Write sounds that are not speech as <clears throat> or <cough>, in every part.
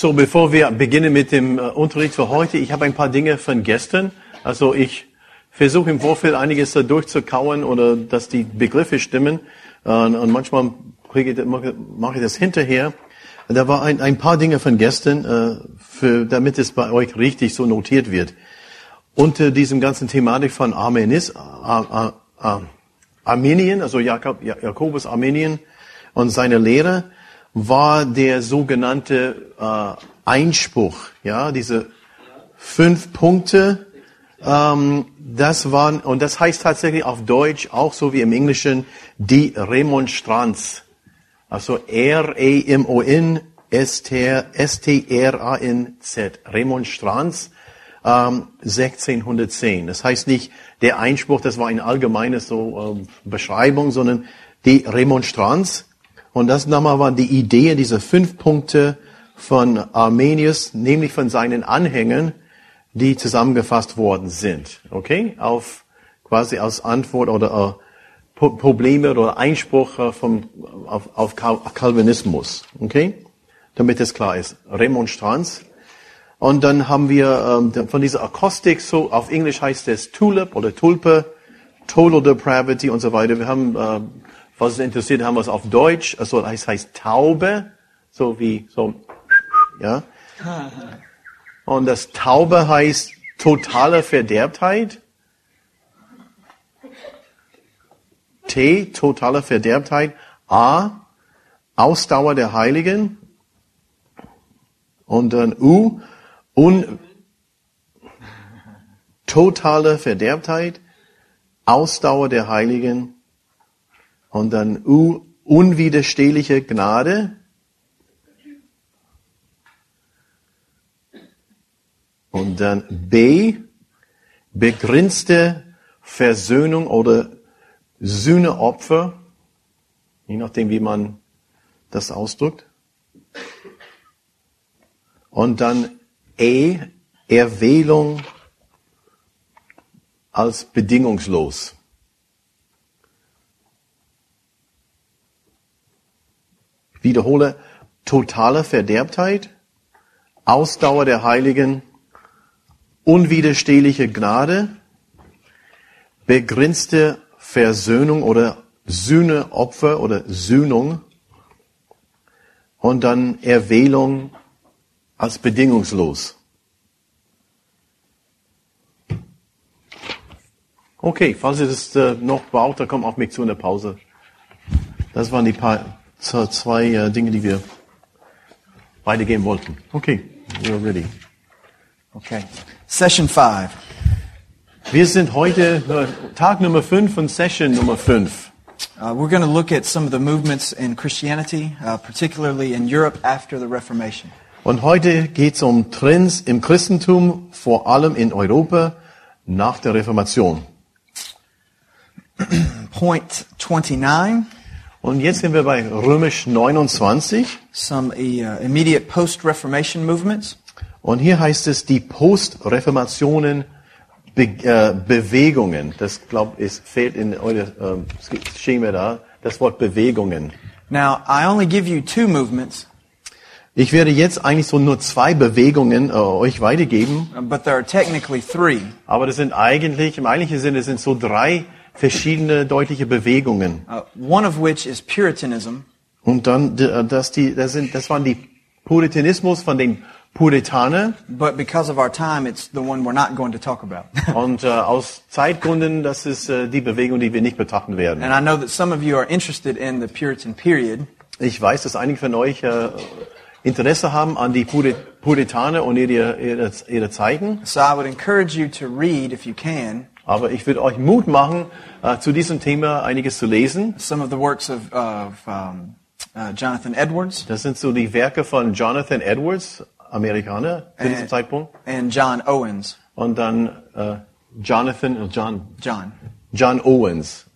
So, bevor wir beginnen mit dem äh, Unterricht für heute, ich habe ein paar Dinge von gestern. Also ich versuche im Vorfeld einiges da durchzukauen oder dass die Begriffe stimmen. Äh, und manchmal ich, mache ich das hinterher. Da war ein, ein paar Dinge von gestern, äh, für, damit es bei euch richtig so notiert wird. Unter diesem ganzen Thematik von Armenis, Armenien, also Jakob, Jakobus Armenien und seine Lehre, war der sogenannte äh, Einspruch, ja, diese fünf Punkte. Ähm, das waren und das heißt tatsächlich auf Deutsch auch so wie im Englischen die Remonstranz. Also R E M O N S T R A N Z Remonstranz ähm, 1610. Das heißt nicht der Einspruch, das war eine allgemeine so äh, Beschreibung, sondern die Remonstranz und das nochmal war die Idee, diese fünf Punkte von Armenius, nämlich von seinen Anhängern, die zusammengefasst worden sind. Okay? Auf, quasi als Antwort oder äh, Probleme oder Einspruch äh, vom, auf, auf Calvinismus. Okay? Damit es klar ist. Remonstranz. Und dann haben wir ähm, von dieser Akustik, so auf Englisch heißt es Tulip oder Tulpe, Total Depravity und so weiter. Wir haben äh, was es interessiert, haben wir es auf Deutsch. Also das heißt Taube, so wie so, ja. Und das Taube heißt totale Verderbtheit. T, totale Verderbtheit. A, Ausdauer der Heiligen. Und dann U, un, totale Verderbtheit, Ausdauer der Heiligen und dann U, unwiderstehliche Gnade. Und dann B, begrenzte Versöhnung oder Sühneopfer, je nachdem, wie man das ausdrückt. Und dann E, Erwählung als bedingungslos. Wiederhole, totale Verderbtheit, Ausdauer der Heiligen, unwiderstehliche Gnade, begrenzte Versöhnung oder Sühneopfer oder Sühnung und dann Erwählung als bedingungslos. Okay, falls ihr das äh, noch braucht, dann kommt auf mich zu in der Pause. Das waren die paar zwei äh, Dinge, die wir weitergehen wollten. Okay, we're ready. Okay. Session 5. Wir sind heute äh, Tag Nummer 5 von Session Nummer 5. Uh, we're going to look at some of the movements in Christianity, uh, particularly in Europe after the Reformation. Und heute geht es um Trends im Christentum, vor allem in Europa nach der Reformation. <clears throat> Point 29. Und jetzt sind wir bei Römisch 29. Some uh, immediate post-Reformation movements. Und hier heißt es die Post-Reformationen Be äh, Bewegungen. Das glaube ich fehlt in eurem äh, Schema da. Das Wort Bewegungen. Now I only give you two movements. Ich werde jetzt eigentlich so nur zwei Bewegungen äh, euch weitergeben. But there are technically three. Aber das sind eigentlich im eigentlichen Sinne sind so drei verschiedene deutliche Bewegungen. Uh, one of which is Puritanism. Und dann, äh, das, die, das, sind, das waren die Puritanismus von den Puritaner. but because of our time, it's the one we're not going to talk about. <laughs> Und äh, aus Zeitgründen, das ist äh, die Bewegung, die wir nicht betrachten werden. and I know that some of you are interested in the Puritan period. Ich weiß, dass einige von euch äh, Interesse haben an die Puri- Puritaner und ihre, ihre, ihre Zeiten. So I would encourage you to read, if you can, Aber ich würde euch Mut machen, äh, zu diesem Thema einiges zu lesen. some of the works of, of um, uh, Jonathan Edwards Das sind so die Werke von Jonathan Edwards, Amerikaner zu diesem Äh. Zeitpunkt. and John Owens. Und dann äh, Jonathan, äh, John, John. John Owens.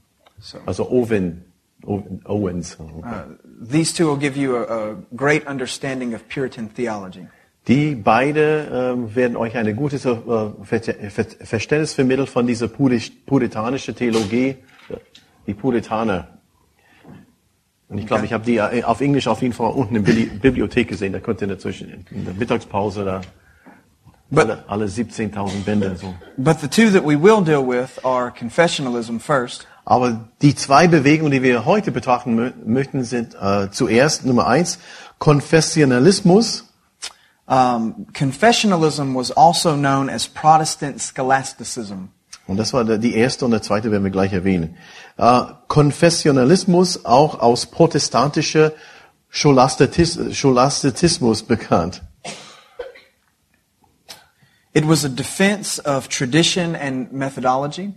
So Also Owen, Owen Owens. uh, these two will give you a, a great understanding of Puritan theology. Die beide ähm, werden euch ein gutes äh, Ver Ver Verständnis vermitteln von dieser Puri- puritanischen Theologie, äh, die Puritaner. Und ich glaube, ich habe die äh, auf Englisch auf jeden Fall unten in der Bibli- Bibliothek gesehen. Da konnte dazwischen in der Mittagspause da But, alle, alle 17.000 Bände so. but the two that we will deal with are confessionalism first Aber die zwei Bewegungen, die wir heute betrachten mö möchten, sind äh, zuerst Nummer eins Konfessionalismus. Um, confessionalism was also known as Protestant scholasticism. Und das war die erste und der zweite werden wir gleich erwähnen. Äh, Konfessionalismus, auch aus protestantischer Scholastitis Scholastitismus bekannt. It was a defense of tradition and methodology.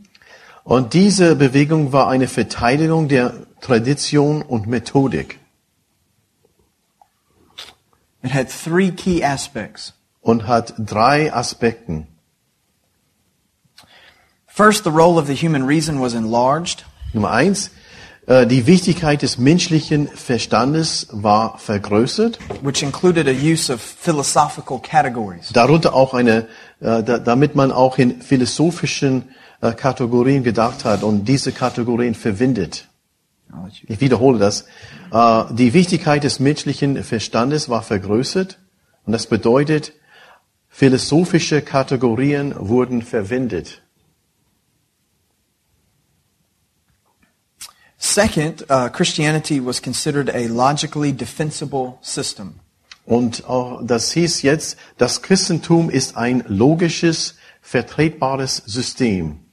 Und diese Bewegung war eine Verteidigung der Tradition und Methodik It had three key aspects. und hat drei Aspekten. First, the role of the human reason was enlarged. Nummer eins, äh, die Wichtigkeit des menschlichen Verstandes war vergrößert. which included a use of philosophical categories. Darunter auch eine, äh, da, damit man auch in philosophischen äh, Kategorien gedacht hat und diese Kategorien verwendet. Ich wiederhole das. Äh, die Wichtigkeit des menschlichen Verstandes war vergrößert und das bedeutet, philosophische Kategorien wurden verwendet. Second, uh, Christianity was considered a logically defensible system. Und auch das hieß jetzt, das Christentum ist ein logisches, vertretbares System.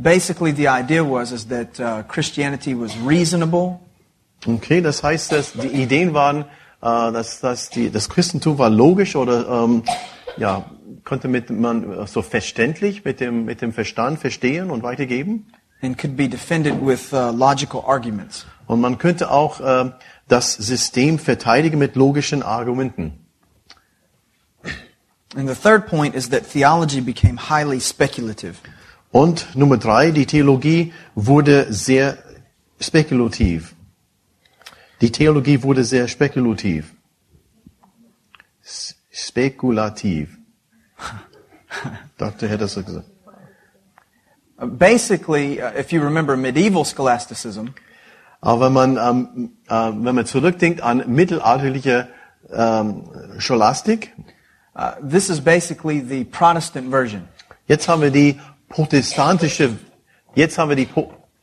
Basically, the idea was is that uh, Christianity was reasonable, Okay, das heißt, dass die Ideen waren, äh, dass, dass die, das Christentum war logisch oder ähm, ja, konnte mit, man äh, so verständlich mit dem, mit dem Verstand verstehen und weitergeben. and could be defended with uh, logical arguments. Und man könnte auch äh, das System verteidigen mit logischen Argumenten. And the third point is that theology became highly speculative. Und Nummer drei, die Theologie wurde sehr spekulativ. Die Theologie wurde sehr spekulativ. Spekulativ. Dr. das so gesagt. Basically, uh, if you remember medieval scholasticism, Aber wenn man, ähm, äh, wenn man zurückdenkt an mittelalterliche ähm, Scholastik, uh, this is basically the Protestant version. jetzt haben wir die protestantische, jetzt haben wir die,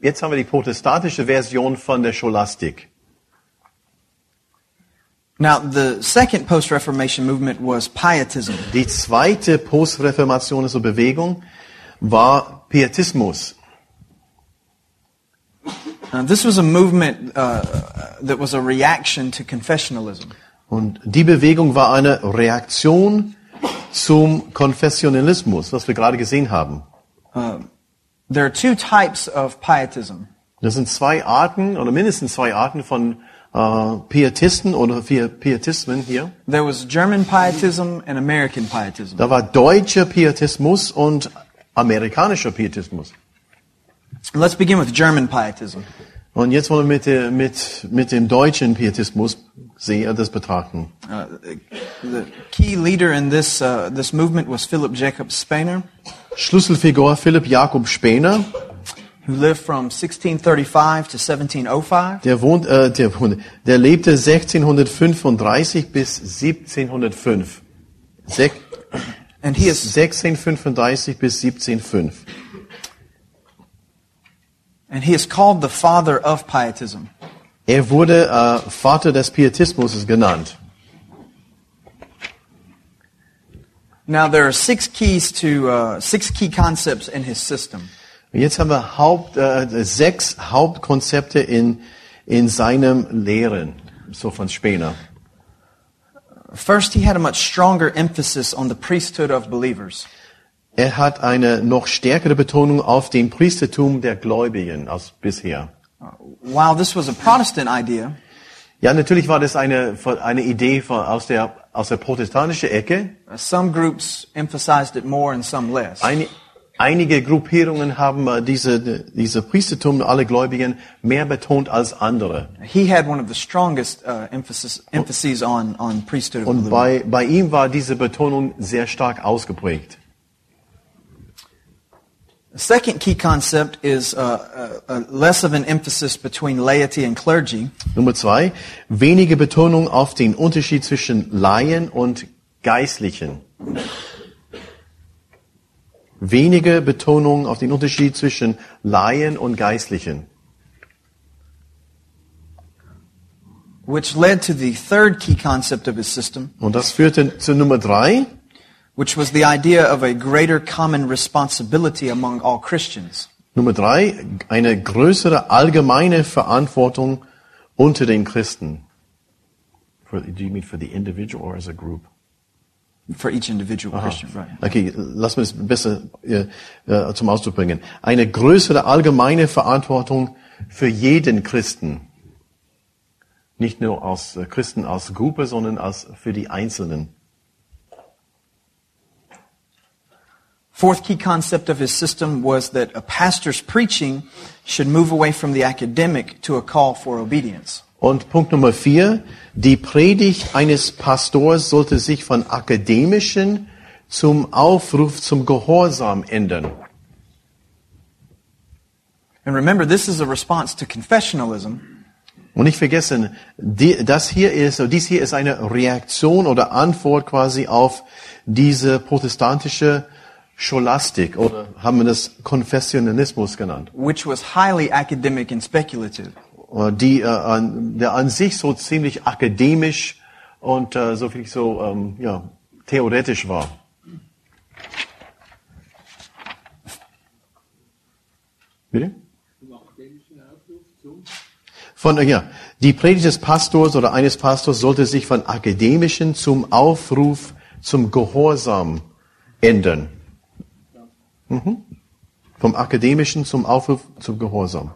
jetzt haben wir die protestantische Version von der Scholastik. Now, the second post-Reformation movement was Pietism. Die zweite Postreformation, also Bewegung, war Pietismus. Uh, this was a movement uh, that was a reaction to confessionalism. Und die Bewegung war eine Reaktion zum Konfessionalismus, was wir gerade gesehen haben. There are two types of pietism. Das sind zwei Arten oder mindestens zwei Arten von äh, Pietisten oder vier Pietismen hier. There was German pietism and American pietism. Da war deutscher Pietismus und amerikanischer Pietismus. Let's begin with German pietism. Und jetzt wollen wir mit, mit, mit dem deutschen Pietismus sehen, das betrachten. Uh, the key leader in this, uh, this movement was Philip Jacob Spener, Schlüsselfigur Philipp Jakob Spener, who lived from 1635 to 1705. der wohnt, äh, der, der lebte 1635 bis 1705. Sech, And he is, 1635 bis 1705. and he is called the father of pietism. Er wurde äh, Vater des Pietismus genannt. Now there are six keys to uh, six key concepts in his system. Jetzt haben wir Haupt, äh, sechs Hauptkonzepte in, in seinem Lehren, so von Spener. First, he had a much stronger emphasis on the priesthood of believers. Er hat eine noch stärkere Betonung auf den Priestertum der Gläubigen als bisher. While this was a Protestant idea, Ja, natürlich war das eine, eine Idee von, aus, der, aus der protestantischen Ecke. uh, some groups emphasized it more and some less. Ein, einige Gruppierungen haben äh, diese, diese Priestertum aller Gläubigen mehr betont als andere. He had one of the strongest uh, emphasis, emphases on, on priesthood Und bei, bei ihm war diese Betonung sehr stark ausgeprägt. The second key concept is uh, uh, uh, less of an emphasis between laity and clergy. Nummer zwei, wenige Betonung auf den Unterschied zwischen Laien und Geistlichen. Wenige Betonung auf den Unterschied zwischen Laien und Geistlichen. which led to the third key concept of his system, Und das führte zu Nummer drei, which was the idea of a greater common responsibility among all Christians. Nummer drei, eine größere allgemeine Verantwortung unter den Christen. For, do you mean for the individual or as a group? For each individual Christian, right? Okay, lass mich es besser äh, äh, zum Ausdruck bringen. Eine größere allgemeine Verantwortung für jeden Christen. Nicht nur als äh, Christen als Gruppe, sondern als für die Einzelnen. Fourth key concept of his system was that a pastor's preaching should move away from the academic to a call for obedience. Und Punkt Nummer vier, die Predigt eines Pastors sollte sich von akademischen zum Aufruf zum Gehorsam ändern. And remember, this is a response to confessionalism, Und nicht vergessen, die, das hier ist, dies hier ist eine Reaktion oder Antwort quasi auf diese protestantische Scholastik oder haben wir das Konfessionalismus genannt, which was highly academic and speculative. Äh, die äh, an, der an sich so ziemlich akademisch und äh, so viel so ähm, ja theoretisch war. Bitte? Von, äh, ja, die Predigt des Pastors oder eines Pastors sollte sich von akademischen zum Aufruf zum Gehorsam ändern. Mhm. Vom akademischen zum Aufruf zum Gehorsam.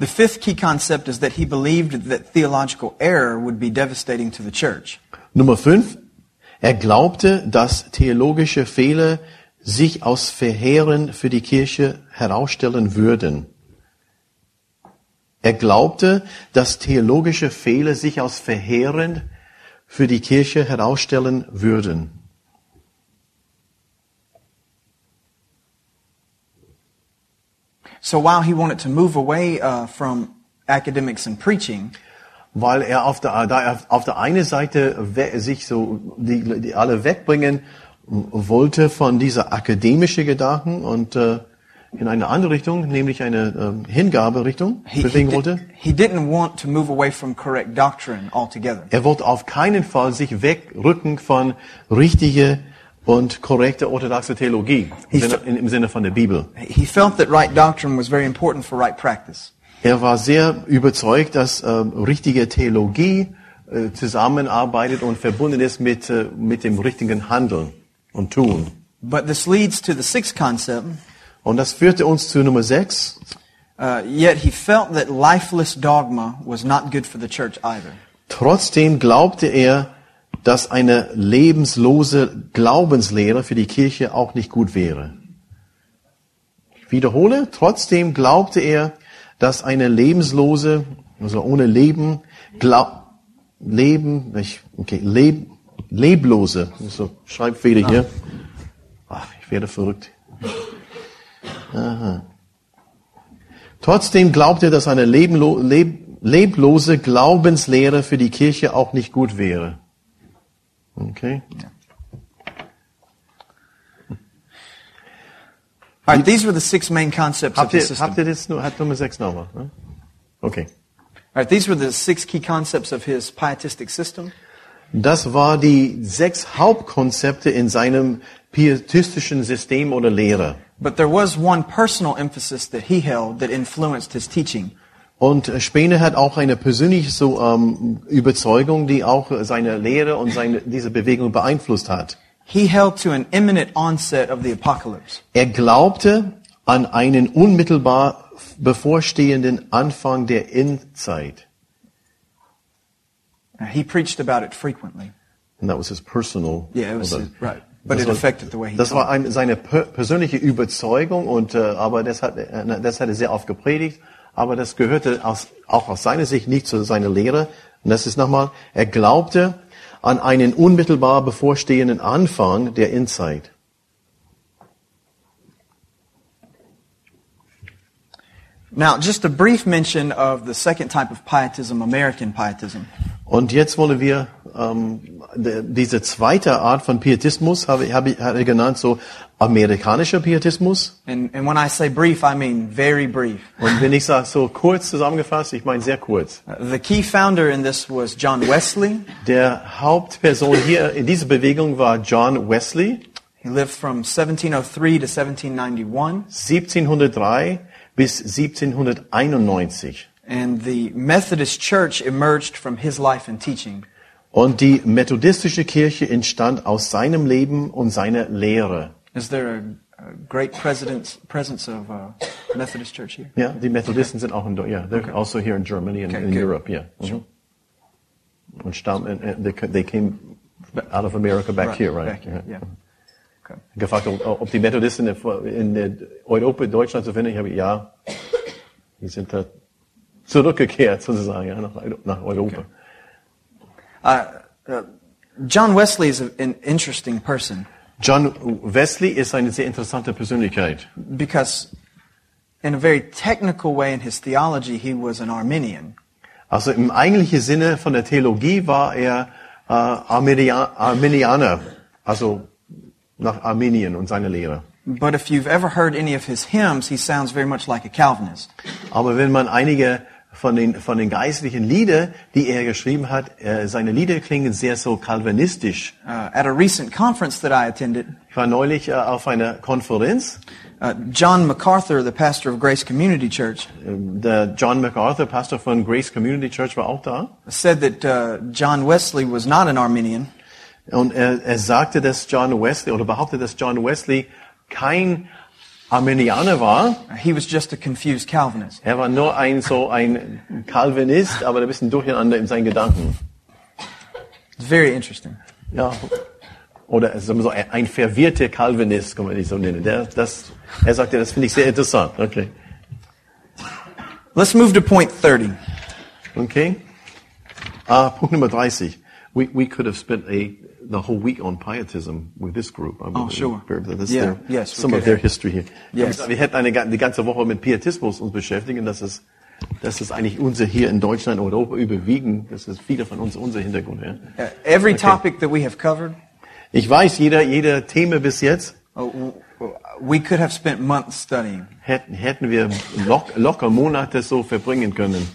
The fifth key concept is that he believed that theological error would be devastating to the church. Nummer fünf. Er glaubte, dass theologische Fehler sich aus Verheeren für die Kirche herausstellen würden. Er glaubte, dass theologische Fehler sich aus Verheeren für die Kirche herausstellen würden. So while he wanted to move away uh, from academics and preaching, Weil er auf der, da er auf der einen Seite sich so die, die alle wegbringen wollte von dieser akademischen Gedanken und äh, in eine andere Richtung, nämlich eine ähm, Hingaberichtung he, he, bewegen di- wollte. he didn't want to move away from correct doctrine altogether. Er wollte auf keinen Fall sich wegrücken von richtige und korrekte orthodoxe Theologie im Sinne, in- im Sinne von der Bibel. He felt that right doctrine was very important for right practice. Er war sehr überzeugt, dass ähm, richtige Theologie äh, zusammenarbeitet und verbunden ist mit, äh, mit dem richtigen Handeln und Tun. But this leads to the sixth concept. Und das führte uns zu Nummer 6. Uh, yet he felt that lifeless dogma was not good for the church either. Trotzdem glaubte er, dass eine lebenslose Glaubenslehre für die Kirche auch nicht gut wäre. Ich wiederhole, trotzdem glaubte er, dass eine lebenslose, also ohne Leben, glaub, Leben, ich, okay, leb, leblose, so Schreibfehler hier. Ach, ich werde verrückt. Aha. Trotzdem glaubte er, dass eine leblose Glaubenslehre für die Kirche auch nicht gut wäre. Okay? All right, these were the six main concepts of his system. habt ihr das nur, 6 nochmal? Okay. All right, these were the six key concepts of his pietistic system. Das war die sechs Hauptkonzepte in seinem pietistischen System oder Lehre. But there was one personal emphasis that he held that influenced his teaching. Und Spener hat auch eine persönliche so, ähm, Überzeugung, die auch seine Lehre und seine, diese Bewegung beeinflusst hat. He held to an imminent onset of the apocalypse. Er glaubte an einen unmittelbar bevorstehenden Anfang der Endzeit. He preached about it frequently. And that was his personal. Yeah, it was oder- right. But Das it war- affected the way he Das war ein, seine per persönliche Überzeugung und äh, aber das hat äh, das hat er sehr oft gepredigt, aber das gehörte aus, auch aus seiner Sicht nicht zu seiner Lehre. Und das ist nochmal, er glaubte an einen unmittelbar bevorstehenden Anfang der Endzeit. Now, just a brief mention of the second type of pietism, American pietism. Und jetzt wollen wir ähm, diese zweite Art von Pietismus, habe, habe, ich- hat er genannt, so amerikanischer Pietismus. And, and when I say brief, I mean very brief. Und wenn ich sage so kurz zusammengefasst, ich meine sehr kurz. Uh, The key founder in this was John Wesley. Der Hauptperson hier in dieser Bewegung war John Wesley, He lived from 1703 to 1791. 1703 bis 1791. And the Methodist Church emerged from his life and teaching. Und die methodistische Kirche entstand aus seinem Leben und seiner Lehre. Is there a, a great presence, presence of uh, Methodist Church here? Yeah, the Methodists auch in, yeah, they're also here in Germany and Okay, in good. Europe, yeah. Und stammen, and, and they, they came out of America back here, right? Back here, yeah. Okay. Gefragt, ob, ob die Methodisten in, in Europa, Deutschland zu finden. Ich habe ja, die sind da zurückgekehrt sozusagen ja, nach, nach Europa. Uh, uh, John Wesley is an interesting person John Wesley ist eine sehr interessante Persönlichkeit. because, in a very technical way in his theology, he was an Arminian. Also im eigentlichen Sinne von der Theologie war er äh, Armenia, Armenianer, also nach Armenien und seine Lehre. But if you've ever heard any of his hymns, he sounds very much like a Calvinist. Aber wenn man einige von den, von den geistlichen Lieder, die er geschrieben hat, äh, seine Lieder klingen sehr so kalvinistisch. Uh, at a recent conference that I attended, Ich war neulich äh, auf einer Konferenz, uh, John MacArthur, the pastor of Grace Community Church, ähm, der John MacArthur, Pastor von Grace Community Church, war auch da. said that uh, John Wesley was not an Arminian, Und er, er sagte, dass John Wesley, oder behauptete, dass John Wesley kein Armenianer war. he was just a confused Calvinist. Er war nur ein, so ein Calvinist, aber ein bisschen durcheinander in seinen Gedanken. It's very interesting. Ja. Oder so, ein, verwirrter Calvinist, kann man nicht so nennen. Der, das, er sagte, das finde ich sehr interessant. Okay. Let's move to point 30. Okay. Uh, Punkt Nummer 30. We, we could have spent a, the whole week on pietism with this group. I Oh, sure. That's Yeah, their, yes, some of their history here. Yes. Wir hätten eine, die ganze Woche mit Pietismus uns beschäftigen. Das ist, das ist eigentlich unser hier in Deutschland, Europa überwiegend. Das ist viele von uns unser Hintergrund. Ja. Uh, every topic that we have covered, Ich weiß, jeder, jeder Thema bis jetzt w- we could have spent months studying. hätten, hätten wir lock, locker Monate so verbringen können.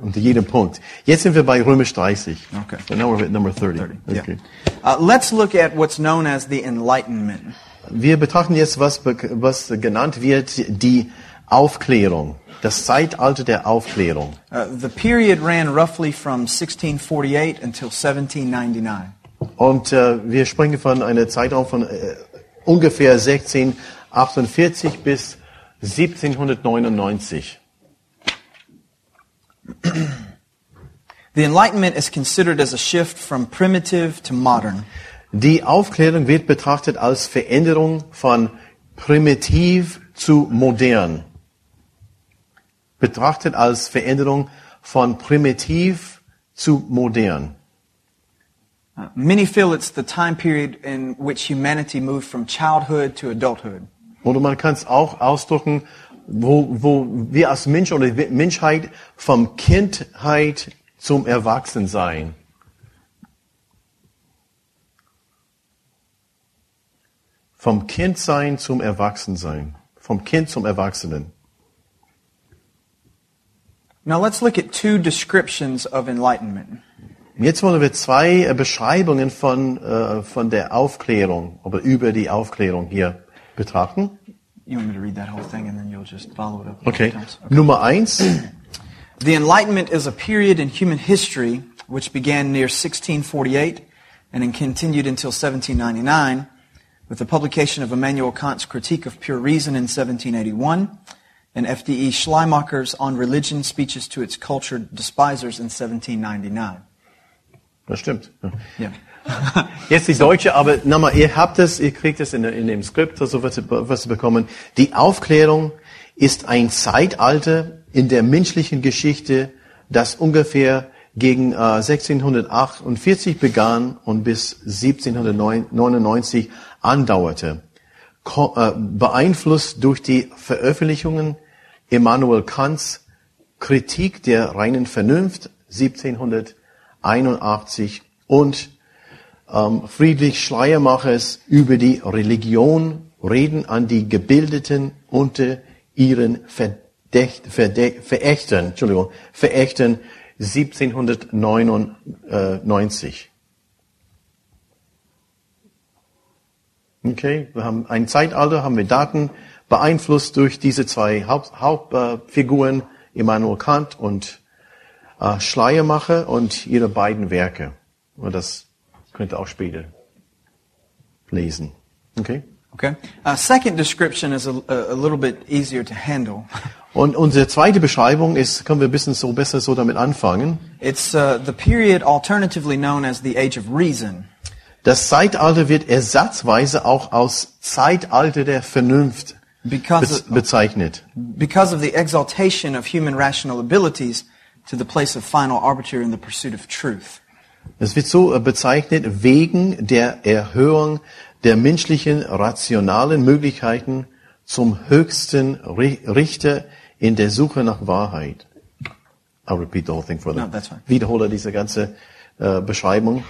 Unter jedem Punkt. Jetzt sind wir bei Römisch 30. Okay. So now we're at number 30. 30. Okay. Yeah. Uh, let's look at what's known as the Enlightenment. Wir betrachten jetzt, was, was genannt wird, die Aufklärung. Das Zeitalter der Aufklärung. Uh, the period ran roughly from 1648 until 1799. Und äh, wir sprechen von einer Zeitraum von äh, ungefähr 1648 bis 1799. The Enlightenment is considered as a shift from primitive to modern. Die Aufklärung wird betrachtet als Veränderung von primitiv zu modern. Betrachtet als Veränderung von primitiv zu modern. Uh, many feel it's the time period in which humanity moved from childhood to adulthood. Oder man kann es auch ausdrücken, wo, wo wir als Mensch oder Menschheit vom Kindheit zum Erwachsensein. Vom Kindsein zum Erwachsensein. Vom Kind zum Erwachsenen. Now let's look at two descriptions of enlightenment. Jetzt wollen wir zwei äh, Beschreibungen von, äh, von der Aufklärung, oder über die Aufklärung hier betrachten. You want me to read that whole thing and then you'll just follow it up? Okay. times? Nummer eins. The Enlightenment is a period in human history which began near 1648 and then continued until 1799 with the publication of Immanuel Kant's Critique of Pure Reason in 1781 and F.D.E. Schleimacher's On Religion Speeches to Its Cultured Despisers in 1799. Das stimmt. Ja. <laughs> Jetzt die Deutsche, aber nochmal, ihr habt es, ihr kriegt es in, in dem Skript, so was ihr bekommen. Die Aufklärung ist ein Zeitalter in der menschlichen Geschichte, das ungefähr gegen äh, 1648 begann und bis 1799 andauerte. Ko äh, beeinflusst durch die Veröffentlichungen Immanuel Kants Kritik der reinen Vernunft 1781 und Friedrich Schleiermachers über die Religion reden an die Gebildeten unter ihren Verdächt, Verdächt, Verächtern, Entschuldigung, Verächtern 1799. Okay, wir haben ein Zeitalter, haben wir Daten beeinflusst durch diese zwei Haupt, Hauptfiguren, Immanuel Kant und äh, Schleiermacher und ihre beiden Werke. Das könnt ihr auch später lesen. Okay? Okay. Uh, second description is a, a, little bit easier to handle. <laughs> Und unsere zweite Beschreibung ist, können wir ein bisschen so besser so damit anfangen. It's uh, the period alternatively known as the Age of Reason. Das Zeitalter wird ersatzweise auch als Zeitalter der Vernunft Because of, bezeichnet. because of the exaltation of human rational abilities to the place of final arbiter in the pursuit of truth. Es wird so äh, bezeichnet wegen der Erhöhung der menschlichen rationalen Möglichkeiten zum höchsten Ri- Richter in der Suche nach Wahrheit. I'll repeat the whole thing for them. No. Wiederhole diese ganze äh, Beschreibung.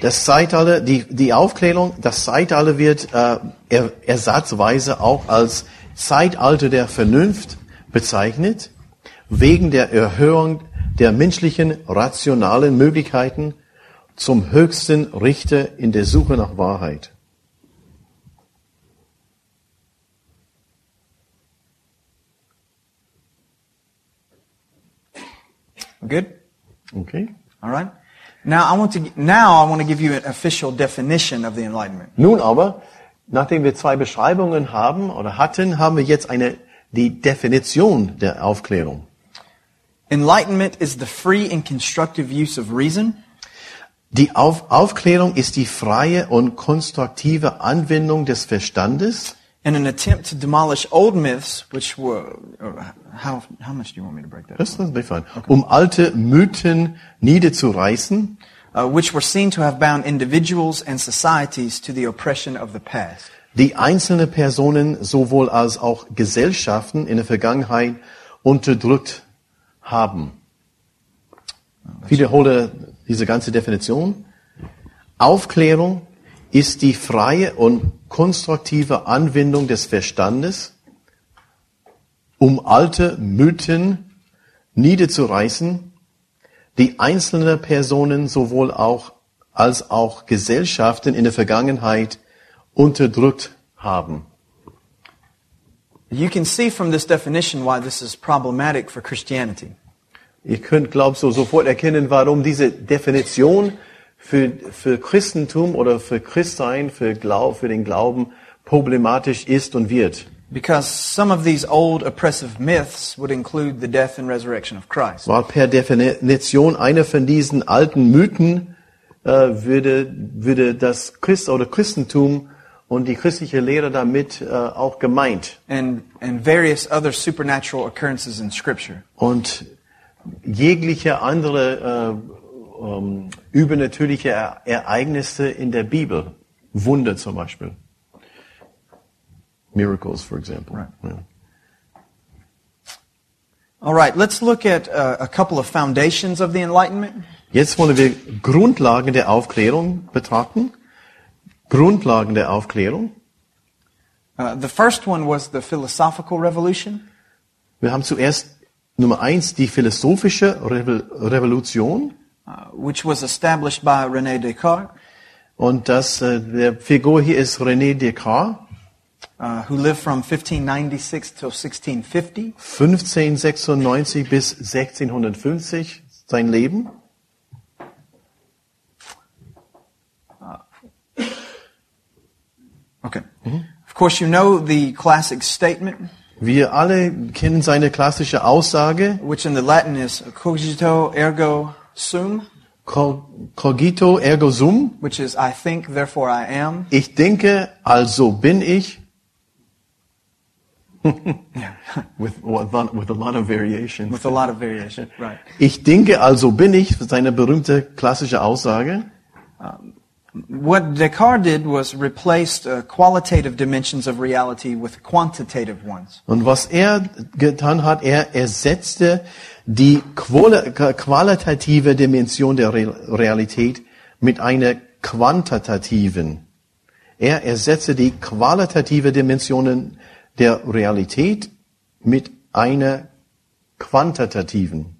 Das Zeitalter, die, die Aufklärung, das Zeitalter wird äh, er, ersatzweise auch als Zeitalter der Vernunft bezeichnet, wegen der Erhöhung der menschlichen rationalen Möglichkeiten zum höchsten Richter in der Suche nach Wahrheit. Good? Okay? All right. Now I want to now I want to give you an official definition of the Enlightenment. Nun aber, nachdem wir zwei Beschreibungen haben oder hatten, haben wir jetzt eine, die Definition der Aufklärung. Enlightenment is the free and constructive use of reason Die Auf Aufklärung ist die freie und konstruktive Anwendung des Verstandes in an attempt to demolish old myths, which were or how how much do you want me to break that? Das ist mir fein. um alte Mythen niederzureißen, Uh, which were seen to have bound individuals and societies to the oppression of the past. die einzelne Personen sowohl als auch Gesellschaften in der Vergangenheit unterdrückt haben. Wiederhole diese ganze Definition. Aufklärung ist die freie und konstruktive Anwendung des Verstandes, um alte Mythen niederzureißen, die einzelne Personen sowohl auch als auch Gesellschaften in der Vergangenheit unterdrückt haben. You can see from this definition why this is problematic for Christianity. Ihr könnt, glaub so sofort erkennen, warum diese Definition für, für Christentum oder für Christsein, für, Glaub, für den Glauben problematisch ist und wird. Because some of these old oppressive myths would include the death and resurrection of Christ. Weil per Definition einer von diesen alten Mythen äh, würde, würde das Christ oder Christentum und die christliche Lehre damit äh, auch gemeint. And, and various other supernatural occurrences in Scripture. Und jegliche andere äh, ähm, übernatürliche Ereignisse in der Bibel, Wunder zum Beispiel. Miracles, for example. Right. Ja. All right, let's look at uh, a couple of foundations of the Enlightenment. Jetzt wollen wir Grundlagen der Aufklärung betrachten. Grundlagen der Aufklärung. Uh, the first one was the philosophical revolution. Wir haben zuerst Nummer eins die philosophische Revolution. uh, which was established by René Descartes, Und das, äh, der Figur hier ist René Descartes, uh, who lived from 1596 till 1650. 1596 bis 1650 sein Leben. <coughs> Okay. Of course, you know the classic statement, Wir alle kennen seine klassische Aussage, which in the Latin is cogito ergo sum, "Co- cogito ergo sum, which is I think, therefore I am. ich denke, also bin ich. <laughs> with, with a lot of variations. With a lot of variation. Right. Ich denke, also bin ich, seine berühmte klassische Aussage. What Descartes did was replaced uh, qualitative dimensions of reality with quantitative ones. Und was er getan hat, er ersetzte die quali- qualitative Dimension der Re- Realität mit einer quantitativen. Er ersetzte die qualitative Dimensionen der Realität mit einer quantitativen.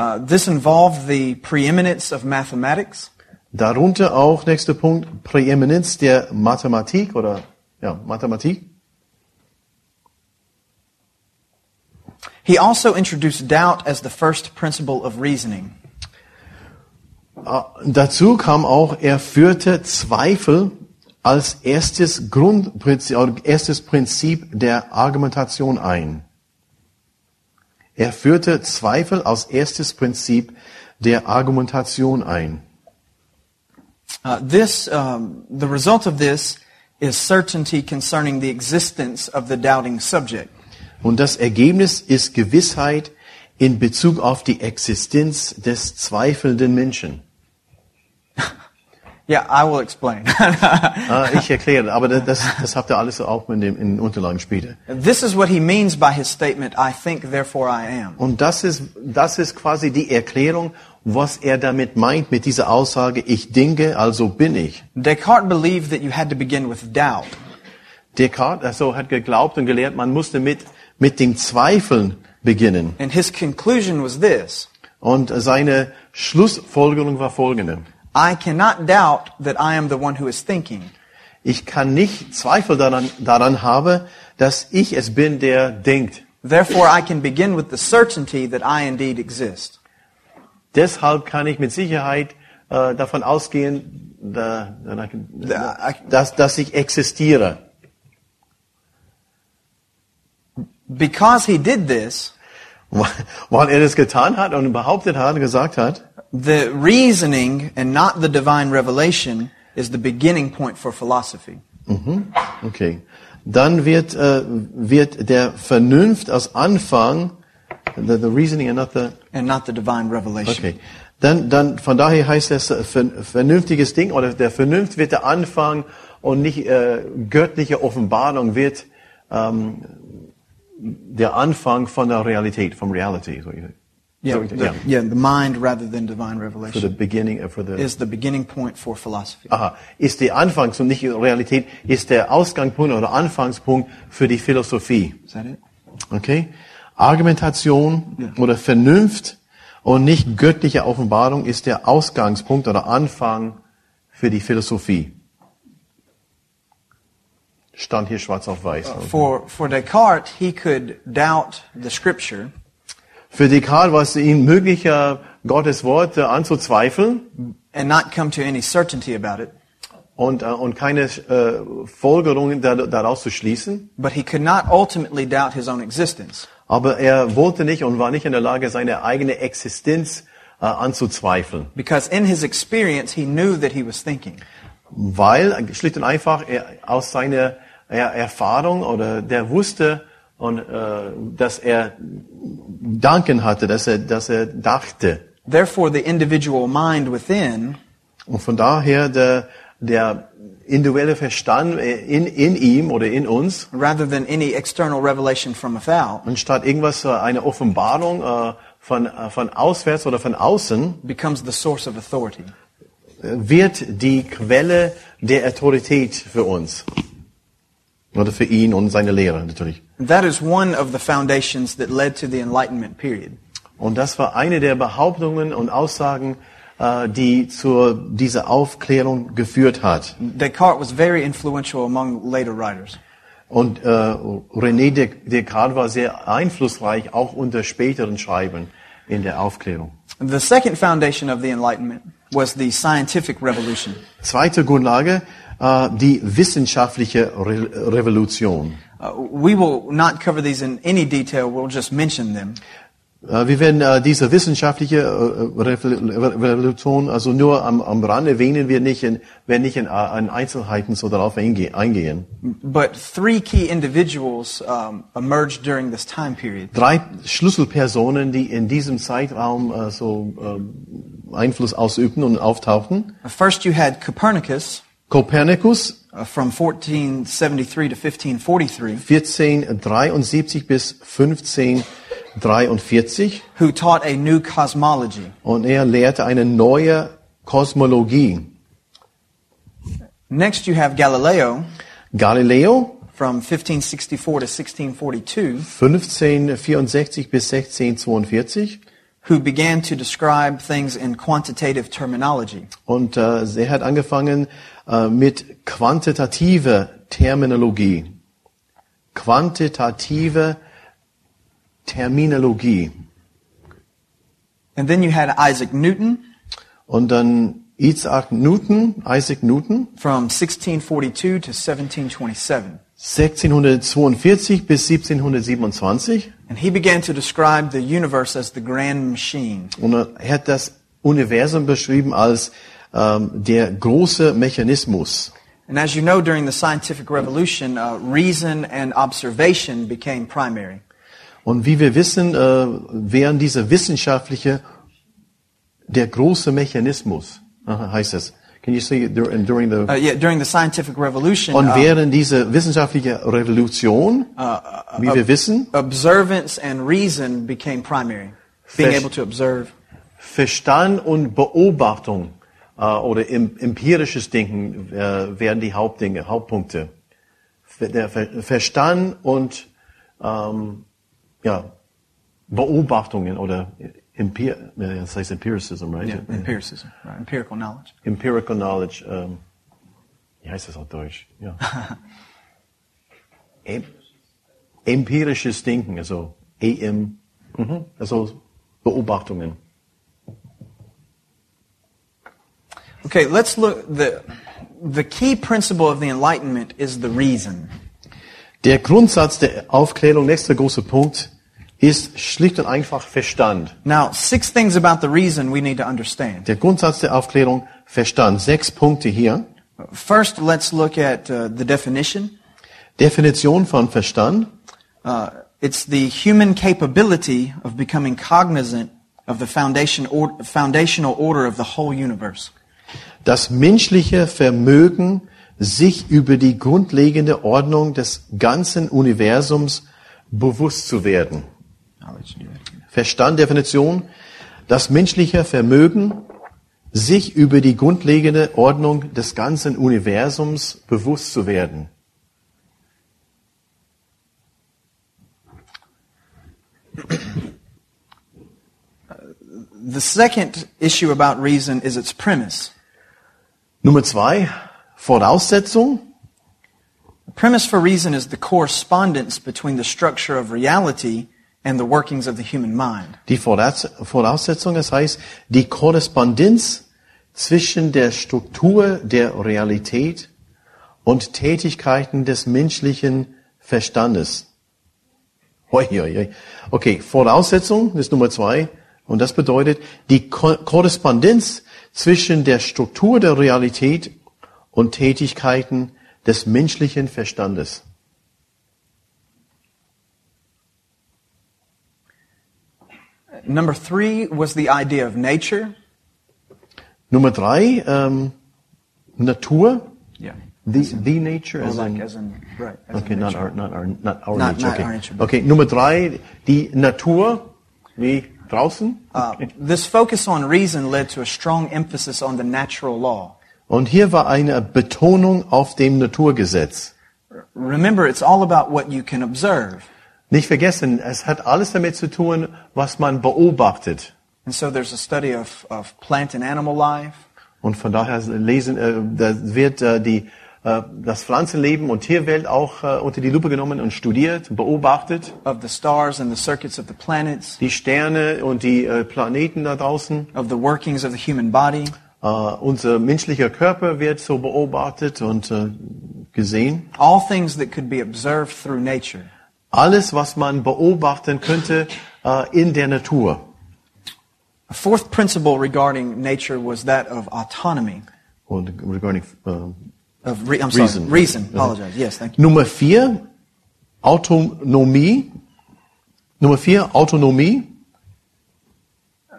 Uh, this involved the preeminence of mathematics, Darunter auch, nächster Punkt, Präeminenz der Mathematik oder, ja, Mathematik. He also introduced doubt as the first principle of reasoning. Äh, Dazu kam auch, er führte Zweifel als erstes Grundprinzip, erstes Prinzip der Argumentation ein. Er führte Zweifel als erstes Prinzip der Argumentation ein. Uh, this, um, the result of this is certainty concerning the existence of the doubting subject. Und das Ergebnis ist Gewissheit in Bezug auf die Existenz des zweifelnden Menschen. Yeah, I will explain. <laughs> Ah, ich erkläre, aber das, <laughs> das habt ihr alles auch in, dem, in den Unterlagen später. this is what he means by his statement, I think, therefore I am. Und das ist, das ist quasi die Erklärung, was er damit meint mit dieser Aussage, ich denke, also bin ich. Descartes believed that you had to begin with doubt. Descartes also hat geglaubt und gelehrt, man musste mit, mit dem Zweifeln beginnen. And his conclusion was this Und seine Schlussfolgerung war folgende. I cannot doubt that I am the one who is thinking. Ich kann nicht Zweifel daran, daran haben, dass ich es bin, der denkt. Therefore, I can begin with the certainty that I indeed exist. Deshalb kann ich mit Sicherheit äh, davon ausgehen, da, Da- dass, dass ich existiere. Because he did this, Weil er das getan hat und behauptet hat, gesagt hat, the reasoning and not the divine revelation is the beginning point for philosophy. okay, dann wird, äh, wird der Vernunft als Anfang, the, the reasoning and not the, And not the divine revelation. okay, dann, dann von daher heißt das äh, ver- vernünftiges Ding oder der Vernunft wird der Anfang und nicht äh, göttliche Offenbarung wird ähm, der Anfang von der Realität, vom Reality. So, Yeah, so, the, yeah. yeah, the mind rather than divine For the revelation beginning, uh, for the is the beginning point for philosophy. Aha, ist die Anfangs- und nicht Realität, ist der Ausgangspunkt oder Anfangspunkt für die Philosophie. Is that it? Okay? Argumentation oder Vernunft und nicht göttliche Offenbarung ist der Ausgangspunkt oder Anfang für die Philosophie. Stand hier schwarz auf weiß. For, for Descartes, he could doubt the scripture Für Descartes war es ihm möglich, äh, Gottes Wort äh, anzuzweifeln and not come to any certainty about it, und, äh, und keine äh, Folgerungen da- daraus zu schließen. but he could not ultimately doubt his own existence. Aber er wollte nicht und war nicht in der Lage, seine eigene Existenz äh, anzuzweifeln. Because in his experience, he knew that he was thinking. Weil, schlicht und einfach, er, aus seiner er, Erfahrung oder der wusste, und, äh, dass er Danken hatte, dass er, dass er dachte. Therefore, the individual mind within Und von daher der, der individuelle Verstand in, in ihm oder in uns, rather than any external revelation from without, anstatt irgendwas, äh, eine Offenbarung äh, von, äh, von auswärts oder von außen, becomes the source of authority. wird die Quelle der Autorität für uns. Oder für ihn und seine Lehre natürlich. That is one of the foundations that led to the Enlightenment period. Und das war eine der Behauptungen und Aussagen, äh, die zu dieser Aufklärung geführt hat. Descartes was very influential among later writers. Und äh, René Des- Descartes war sehr einflussreich, auch unter späteren Schreiben in der Aufklärung. The second foundation of the Enlightenment was the scientific revolution. Zweite Grundlage, äh, die wissenschaftliche Re Revolution. Uh, we will not cover these in any detail, we'll just mention them. Äh, Wir werden äh, diese wissenschaftliche äh, Revolution also nur am, am Rand erwähnen, wir nicht in, werden nicht in, äh, in Einzelheiten so darauf einge eingehen. But three key individuals um, emerged during this time period. Drei Schlüsselpersonen, die in diesem Zeitraum äh, so äh, Einfluss ausübten und auftauchten. First, you had Copernicus Kopernikus, uh, from 1473 to 1543, 1473 bis 1543 who taught a new cosmology. und er lehrte eine neue Kosmologie. Next, you have Galileo Galileo from 1564 to 1642, 1564 bis 1642 who began to describe things in quantitative terminology. und äh, er hat angefangen äh, mit quantitativer Terminologie. Quantitative Terminologie. And then you had Isaac Newton Und dann Isaac Newton, Isaac Newton, from 1642 to 1727. 1642 bis 1727 And he began to describe the universe as the grand machine. und er hat das Universum beschrieben als ähm, der große Mechanismus. And as you know, during the scientific revolution, uh, reason and observation became primary. Und wie wir wissen, äh, während dieser wissenschaftliche, der große Mechanismus, aha, heißt es. Can you see it dur- during the, Uh, yeah, during the scientific revolution, und uh, während dieser wissenschaftlichen Revolution, wie wir wissen, observance and reason became primary. Being able to observe. Verstand und Beobachtung äh, oder em empirisches Denken äh, werden die Hauptdinge, Hauptpunkte. Der Ver Verstand und ähm, ja, Beobachtungen oder Empir äh, das heißt Empiricism, right? Yeah, empiricism, right? empirical knowledge. Empirical knowledge. Ähm, wie heißt das auf Deutsch? Ja. <laughs> em empirisches Denken, also EM, mhm, also Beobachtungen. Okay, let's look. The, the key principle of the Enlightenment is the reason. Der Grundsatz der Aufklärung, nächster großer Punkt, ist schlicht und einfach Verstand. Now, six things about the reason we need to understand. Der Grundsatz der Aufklärung, Verstand. Sechs Punkte hier. First, let's look at uh, the definition. Definition von Verstand. Uh, it's the human capability of becoming cognizant of the foundation or, foundational order of the whole universe. Das menschliche Vermögen, sich über die grundlegende Ordnung des ganzen Universums bewusst zu werden. Verstand, Definition. Das menschliche Vermögen, sich über die grundlegende Ordnung des ganzen Universums bewusst zu werden. The second issue about reason is its premise. Nummer zwei, Voraussetzung. The premise for reason is the correspondence between the structure of reality and the workings of the human mind. Die Voraus- Voraussetzung, das heißt, die Korrespondenz zwischen der Struktur der Realität und Tätigkeiten des menschlichen Verstandes. Okay, Voraussetzung ist Nummer zwei. Und das bedeutet die Ko Korrespondenz zwischen der Struktur der Realität und Tätigkeiten des menschlichen Verstandes. Number three was the idea of nature. Nummer drei, ähm, Natur. Yeah. The, the nature as like in, as in, right. as okay, in not our, not our, not our Not- nature. not okay. our nature, okay, Nummer drei, die Natur, wie draußen. Uh, this focus on reason led to a strong emphasis on the natural law. Und hier war eine Betonung auf dem Naturgesetz. Remember, it's all about what you can observe. Nicht vergessen, es hat alles damit zu tun, was man beobachtet. And so there's a study of, of plant and animal life, Und von daher lesen, äh, da wird äh, die, das Pflanzenleben und Tierwelt auch äh, unter die Lupe genommen und studiert, beobachtet. of the stars and the circuits of the planets, Die Sterne und die äh, Planeten da draußen. of the workings of the human body. Äh, unser menschlicher Körper wird so beobachtet und äh, gesehen. All things that could be observed through nature. Alles, was man beobachten könnte äh, in der Natur. A fourth principle regarding nature was that of autonomy. Und regarding, äh, Of re- I'm sorry, Reason. reason. Apologize. Yes, thank you. Nummer vier, Autonomie. Nummer vier, Autonomie.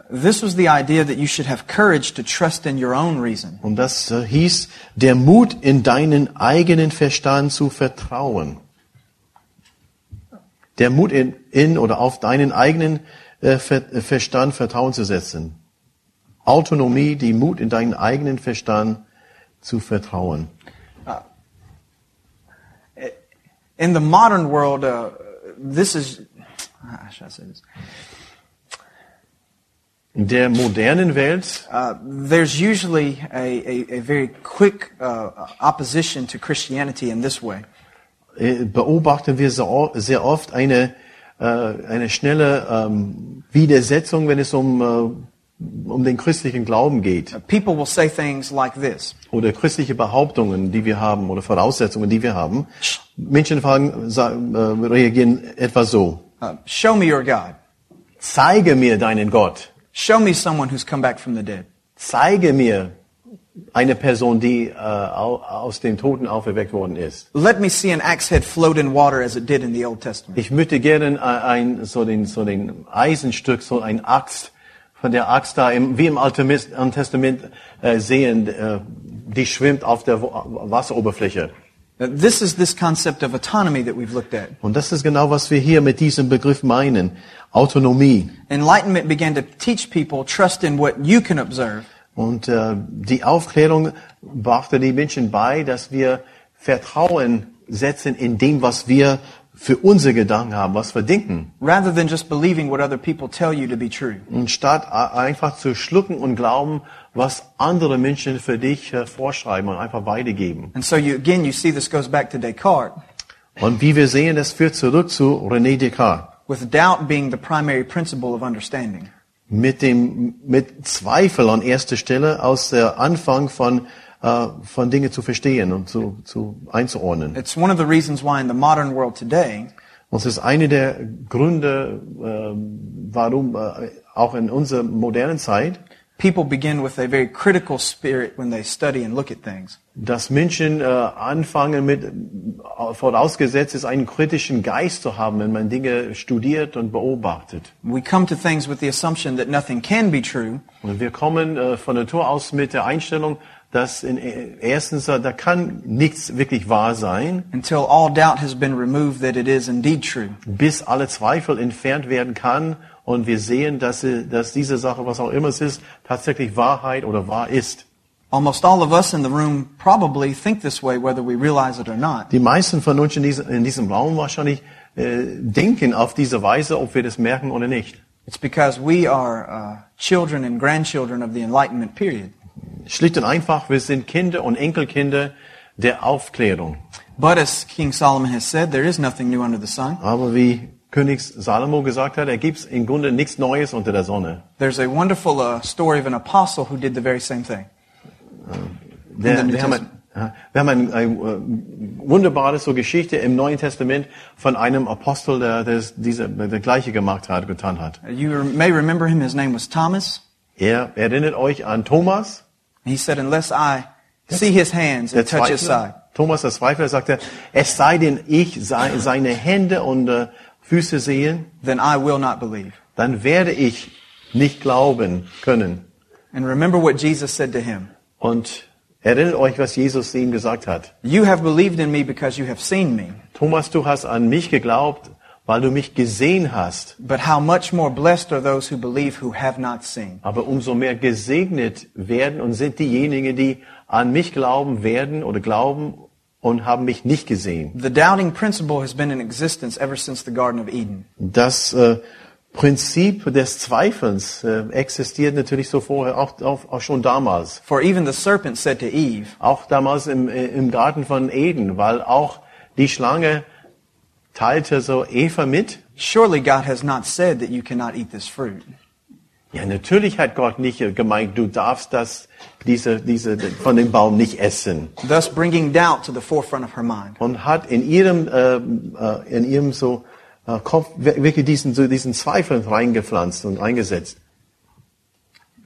This was the idea that you should have courage to trust in your own reason. Und das äh, hieß, der Mut in deinen eigenen Verstand zu vertrauen. Der Mut in, in oder auf deinen eigenen äh, Ver, äh, Verstand Vertrauen zu setzen. Autonomie, die Mut in deinen eigenen Verstand zu vertrauen. In the modern world, uh, this is, how should I say this? In der modernen Welt Uh, there's usually a, a, a very quick uh, opposition to Christianity in this way. äh, beobachten wir sehr oft eine, äh, eine schnelle ähm, Widersetzung, wenn es um, äh, um den christlichen Glauben geht. People will say things like this. oder christliche Behauptungen, die wir haben oder Voraussetzungen, die wir haben. Menschen fragen, äh, reagieren etwa so. Uh, show me your God. Zeige mir deinen Gott. Show me someone who's come back from the dead. Zeige mir eine Person, die äh, au- aus den Toten auferweckt worden ist. Let me see an axe head float in water as it did in the Old Testament. Ich möchte gerne ein, ein so den so den Eisenstück, so ein Axt von der Axt da im, wie im Alten Testament äh, sehen, äh, die schwimmt auf der Wa- Wasseroberfläche. This is this concept of autonomy that we've looked at. Und das ist genau, was wir hier mit diesem Begriff meinen. Autonomie. Enlightenment began to teach people trust in what you can observe Und äh, die Aufklärung brachte die Menschen bei, dass wir Vertrauen setzen in dem, was wir für unsere Gedanken haben, was wir denken. rather than just believing what other people tell you to be true. Und statt einfach zu schlucken und glauben, was andere Menschen für dich äh, vorschreiben und einfach weitergeben. And so you, again, you see this goes back to Descartes, Und wie wir sehen, das führt zurück zu René Descartes. with doubt being the primary principle of understanding. Mit dem, mit Zweifel an erster Stelle aus der Anfang von, äh, von Dinge zu verstehen und zu, zu einzuordnen. It's one of the reasons why in the modern world today, Und es ist eine der Gründe, äh, warum äh, auch in unserer modernen Zeit, people begin with a very critical spirit when they study and look at things. dass Menschen äh, anfangen mit, äh, vorausgesetzt ist, einen kritischen Geist zu haben, wenn man Dinge studiert und beobachtet. We come to things with the assumption that nothing can be true, Und wir kommen äh, von Natur aus mit der Einstellung, dass in, äh, erstens, äh, da kann nichts wirklich wahr sein, until all doubt has been removed that it is indeed true. bis alle Zweifel entfernt werden kann und wir sehen, dass, sie- dass diese Sache, was auch immer es ist, tatsächlich Wahrheit oder wahr ist. Almost all of us in the room probably think this way whether we realize it or not. Die meisten von uns in diesem, in diesem Raum wahrscheinlich äh, denken auf diese Weise, ob wir das merken oder nicht. It's because we are uh, children and grandchildren of the Enlightenment period. Schlicht und einfach, wir sind Kinder und Enkelkinder der Aufklärung. But as King Solomon has said, there is nothing new under the sun. Aber wie König Salomo gesagt hat, er gibt im Grunde nichts Neues unter der Sonne. There's a wonderful uh, story of an apostle who did the very same thing. Der, New wir haben, ein, ja, wir haben eine ein, äh, wunderbare so Geschichte im Neuen Testament von einem Apostel, der das, diese, der gleiche gemacht hat, getan hat. You may remember him. His name was Thomas. Er erinnert euch an Thomas, He said, unless I see his hands and touch his side, Thomas, der Zweifler, sagte, es sei denn, ich sei, seine Hände und äh, Füße sehen, then I will not believe. dann werde ich nicht glauben können. And remember what Jesus said to him. Und erinnert euch, was Jesus ihm gesagt hat. You have believed in me because you have seen me. Thomas, du hast an mich geglaubt, weil du mich gesehen hast. But how much more blessed are those who believe who have not seen? Aber umso mehr gesegnet werden und sind diejenigen, die an mich glauben werden oder glauben, und haben mich nicht gesehen. The doubting principle has been in existence ever since the Garden of Eden. Das äh, Prinzip des Zweifelns äh, existiert natürlich so vorher, auch, auch, auch schon damals. For even the serpent said to Eve, Auch damals im, äh, im Garten von Eden, weil auch die Schlange teilte so Eva mit. Surely God has not said that you cannot eat this fruit. Ja, natürlich hat Gott nicht gemeint, du darfst das, diese, diese, von dem Baum nicht essen. Thus bringing doubt to the forefront of her mind. Und hat in ihrem, äh, äh, in ihrem so äh, Kopf wir- wirklich diesen, so diesen Zweifel reingepflanzt und eingesetzt.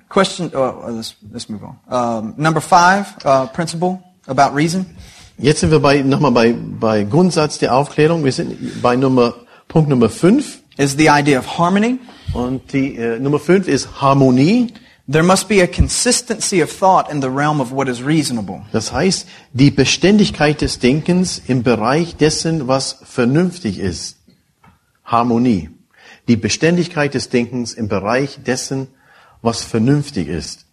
Question, uh, let's, let's move on. Um, number five, uh, principle about reason. Jetzt sind wir bei, nochmal bei, bei Grundsatz der Aufklärung. Wir sind bei Nummer, Punkt Nummer fünf. is the idea of harmony. Und die äh, Nummer fünf ist Harmonie. There must be a consistency of thought in the realm of what is reasonable. Das heißt, die Beständigkeit des Denkens im Bereich dessen, was vernünftig ist. Harmonie. Die Beständigkeit des Denkens im Bereich dessen, was vernünftig ist.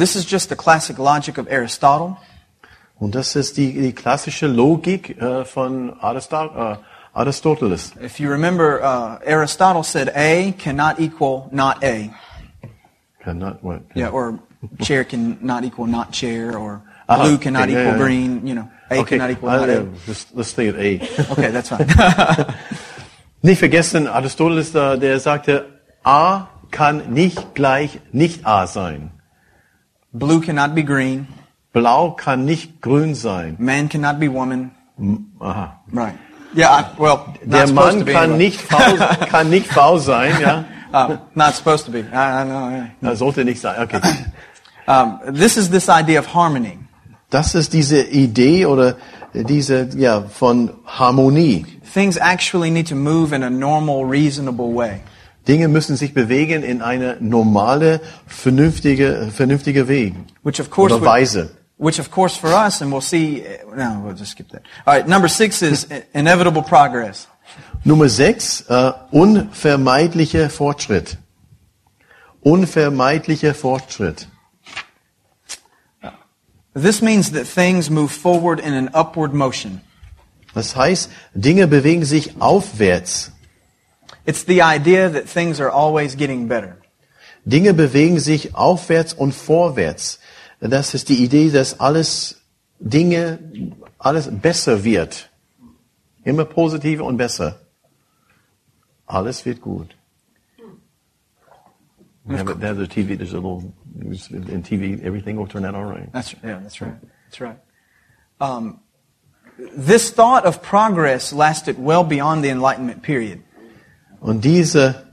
This is just the classic logic of Aristotle. Und das ist die, die klassische Logik äh, von Arista- äh, Aristoteles. If you remember, uh, Aristotle said A cannot equal not A. Cannot what? Yeah, or chair can not equal not chair, or Aha, blue cannot okay, equal yeah. green. You know, A Okay, cannot equal not uh, A. let's, let's stay at A. <laughs> Okay, that's fine. <laughs> Nicht vergessen, Aristoteles, da, der sagte, A kann nicht gleich nicht A sein. Blue cannot be green. Blau kann nicht grün sein. Man cannot be woman. Aha. Right. Yeah. I, well, not Der supposed Mann to be kann nicht faul, <laughs> kann nicht faul sein, ja. <laughs> Uh, not supposed to be. I, I know. yeah. Das sollte nicht sein. Okay. <coughs> Um, this is this idea of harmony. Das ist diese Idee oder diese, ja, von Harmonie. Things actually need to move in a normal, reasonable way. Dinge müssen sich bewegen in eine normale, vernünftige, vernünftige Weg. Which of course, Oder Weise. which of course for us, and we'll see. No, we'll just skip that. All right. Number six is <laughs> inevitable progress. Nummer sechs, äh, unvermeidlicher Fortschritt. Unvermeidlicher Fortschritt. This means that things move forward in an upward motion. Das heißt, Dinge bewegen sich aufwärts. It's the idea that things are always getting better. Dinge bewegen sich aufwärts und vorwärts. Das ist die Idee, dass alles Dinge, alles besser wird. Immer positiver und besser. Alles wird gut. We have, it- they have the TV, there's a little, in TV, everything will turn out all right. That's yeah, that's right. That's right. Um, this thought of progress lasted well beyond the Enlightenment period. Und diese,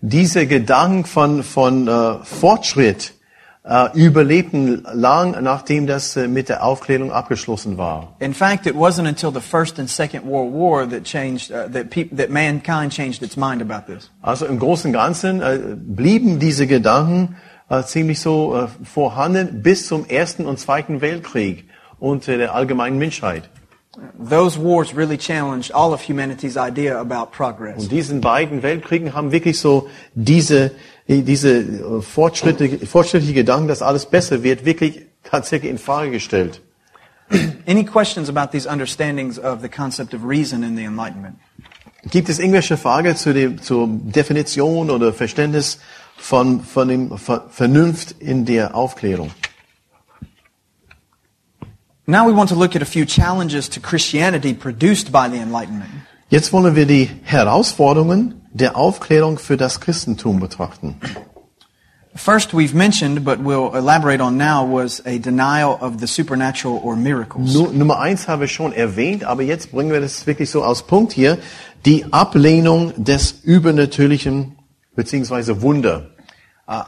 diese Gedanken von, von äh, Fortschritt äh, überlebten lang, nachdem das äh, mit der Aufklärung abgeschlossen war. In fact, it wasn't until the First and Second World War that changed uh, that peop- that mankind changed its mind about this. Also im Großen und Ganzen äh, blieben diese Gedanken äh, ziemlich so äh, vorhanden bis zum Ersten und Zweiten Weltkrieg unter der allgemeinen Menschheit. Those wars really challenged all of humanity's idea about progress. Und diesen beiden Weltkriegen haben wirklich so diese, diese äh, fortschrittliche, fortschrittliche Gedanken, dass alles besser wird, wirklich tatsächlich in Frage gestellt. Any questions about these understandings of the concept of reason in the Enlightenment? Gibt es irgendwelche Frage zu dem, zur Definition oder Verständnis von, von dem Ver Vernunft in der Aufklärung? Now we want to look at a few challenges to Christianity produced by the Enlightenment. Jetzt wollen wir die Herausforderungen der Aufklärung für das Christentum betrachten. First, we've mentioned, but we'll elaborate on now, was a denial of the supernatural or miracles. Nu Nummer eins habe ich schon erwähnt, aber jetzt bringen wir das wirklich so aus Punkt hier. Die Ablehnung des Übernatürlichen beziehungsweise Wunder. Uh,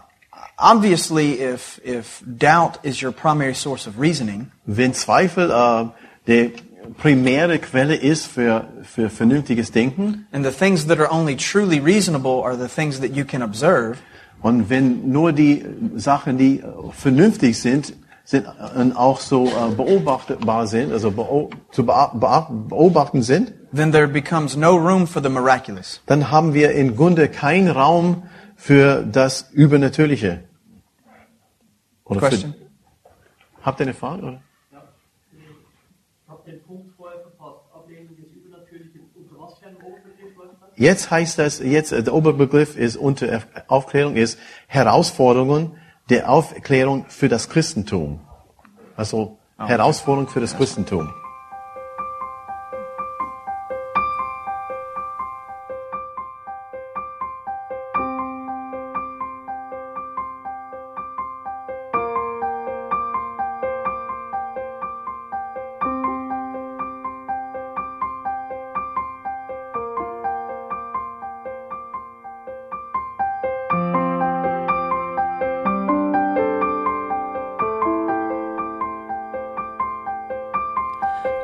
obviously, if, if doubt is your primary source of reasoning, Wenn Zweifel äh, der primäre Quelle ist für, für vernünftiges Denken and the things that are only truly reasonable are the things that you can observe, und wenn nur die Sachen, die vernünftig sind, sind øh, äh, auch so äh, øh, beobachtbar sind, also beo zu beobachten sind, then there becomes no room for the miraculous. dann haben wir im Grunde keinen Raum für das Übernatürliche. Oder für, habt ihr eine Frage? Oder? Ich habe den Punkt vorher verpasst. Ablehnung des Übernatürlichen. Unter was für einem Oberbegriff läuft das? Jetzt heißt das, jetzt äh, der Oberbegriff ist unter Aufklärung ist Herausforderungen der Aufklärung für das Christentum. Also Herausforderung für das Christentum.